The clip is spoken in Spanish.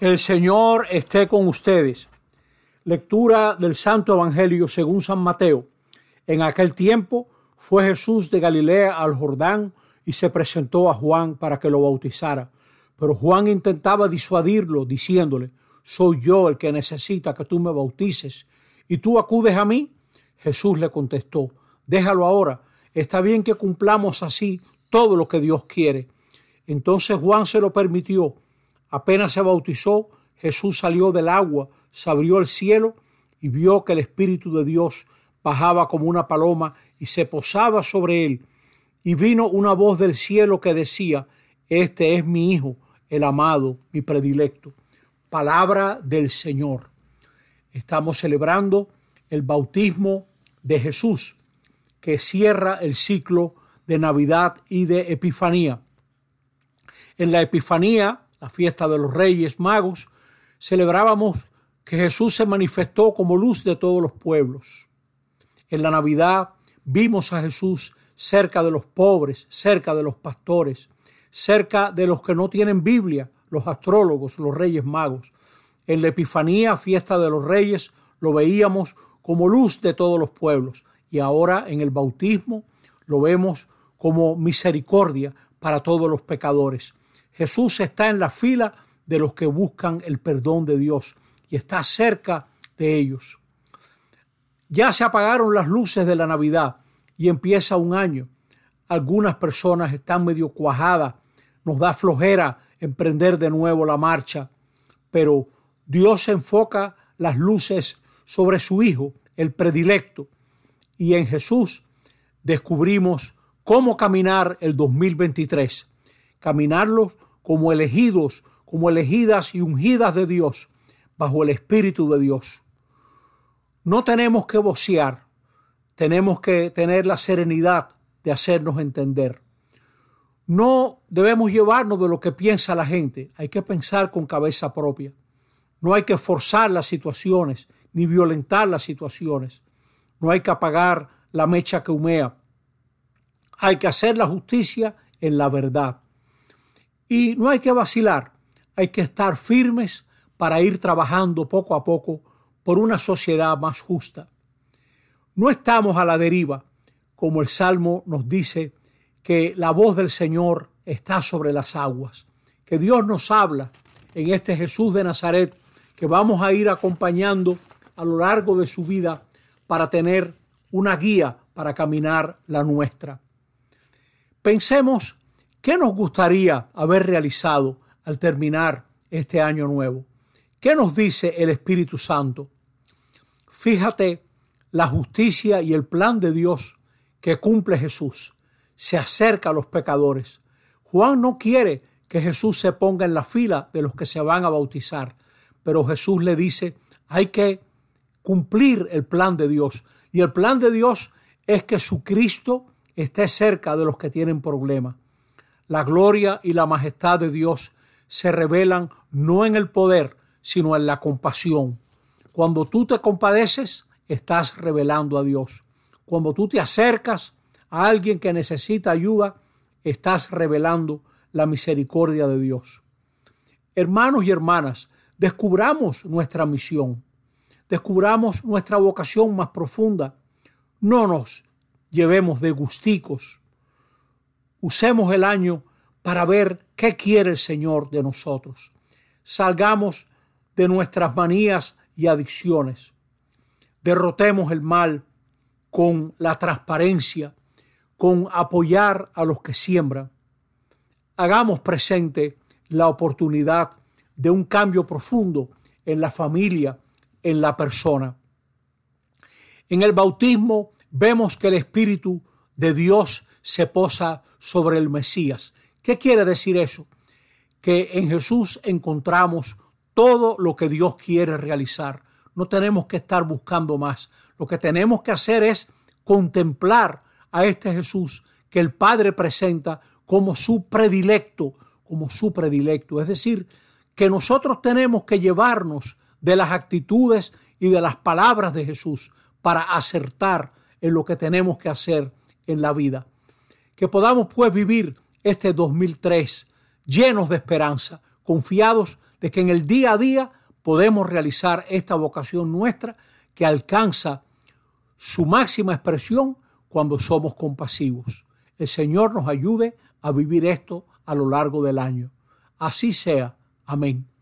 El Señor esté con ustedes. Lectura del Santo Evangelio según San Mateo. En aquel tiempo fue Jesús de Galilea al Jordán y se presentó a Juan para que lo bautizara. Pero Juan intentaba disuadirlo, diciéndole, soy yo el que necesita que tú me bautices, y tú acudes a mí. Jesús le contestó, déjalo ahora, está bien que cumplamos así todo lo que Dios quiere. Entonces Juan se lo permitió Apenas se bautizó, Jesús salió del agua, se abrió el cielo y vio que el Espíritu de Dios bajaba como una paloma y se posaba sobre él. Y vino una voz del cielo que decía, Este es mi Hijo, el amado, mi predilecto. Palabra del Señor. Estamos celebrando el bautismo de Jesús, que cierra el ciclo de Navidad y de Epifanía. En la Epifanía la fiesta de los Reyes Magos, celebrábamos que Jesús se manifestó como luz de todos los pueblos. En la Navidad vimos a Jesús cerca de los pobres, cerca de los pastores, cerca de los que no tienen Biblia, los astrólogos, los Reyes Magos. En la Epifanía, fiesta de los Reyes, lo veíamos como luz de todos los pueblos y ahora en el bautismo lo vemos como misericordia para todos los pecadores. Jesús está en la fila de los que buscan el perdón de Dios y está cerca de ellos. Ya se apagaron las luces de la Navidad y empieza un año. Algunas personas están medio cuajadas, nos da flojera emprender de nuevo la marcha, pero Dios enfoca las luces sobre su Hijo, el predilecto, y en Jesús descubrimos cómo caminar el 2023 caminarlos como elegidos, como elegidas y ungidas de Dios, bajo el Espíritu de Dios. No tenemos que vocear, tenemos que tener la serenidad de hacernos entender. No debemos llevarnos de lo que piensa la gente, hay que pensar con cabeza propia. No hay que forzar las situaciones ni violentar las situaciones. No hay que apagar la mecha que humea. Hay que hacer la justicia en la verdad. Y no hay que vacilar, hay que estar firmes para ir trabajando poco a poco por una sociedad más justa. No estamos a la deriva, como el Salmo nos dice que la voz del Señor está sobre las aguas, que Dios nos habla en este Jesús de Nazaret que vamos a ir acompañando a lo largo de su vida para tener una guía para caminar la nuestra. Pensemos ¿Qué nos gustaría haber realizado al terminar este año nuevo? ¿Qué nos dice el Espíritu Santo? Fíjate la justicia y el plan de Dios que cumple Jesús. Se acerca a los pecadores. Juan no quiere que Jesús se ponga en la fila de los que se van a bautizar, pero Jesús le dice, hay que cumplir el plan de Dios. Y el plan de Dios es que su Cristo esté cerca de los que tienen problemas. La gloria y la majestad de Dios se revelan no en el poder, sino en la compasión. Cuando tú te compadeces, estás revelando a Dios. Cuando tú te acercas a alguien que necesita ayuda, estás revelando la misericordia de Dios. Hermanos y hermanas, descubramos nuestra misión, descubramos nuestra vocación más profunda. No nos llevemos de gusticos, Usemos el año para ver qué quiere el Señor de nosotros. Salgamos de nuestras manías y adicciones. Derrotemos el mal con la transparencia, con apoyar a los que siembran. Hagamos presente la oportunidad de un cambio profundo en la familia, en la persona. En el bautismo vemos que el Espíritu de Dios se posa sobre el Mesías. ¿Qué quiere decir eso? Que en Jesús encontramos todo lo que Dios quiere realizar. No tenemos que estar buscando más. Lo que tenemos que hacer es contemplar a este Jesús que el Padre presenta como su predilecto, como su predilecto. Es decir, que nosotros tenemos que llevarnos de las actitudes y de las palabras de Jesús para acertar en lo que tenemos que hacer en la vida que podamos pues vivir este 2003 llenos de esperanza, confiados de que en el día a día podemos realizar esta vocación nuestra que alcanza su máxima expresión cuando somos compasivos. El Señor nos ayude a vivir esto a lo largo del año. Así sea. Amén.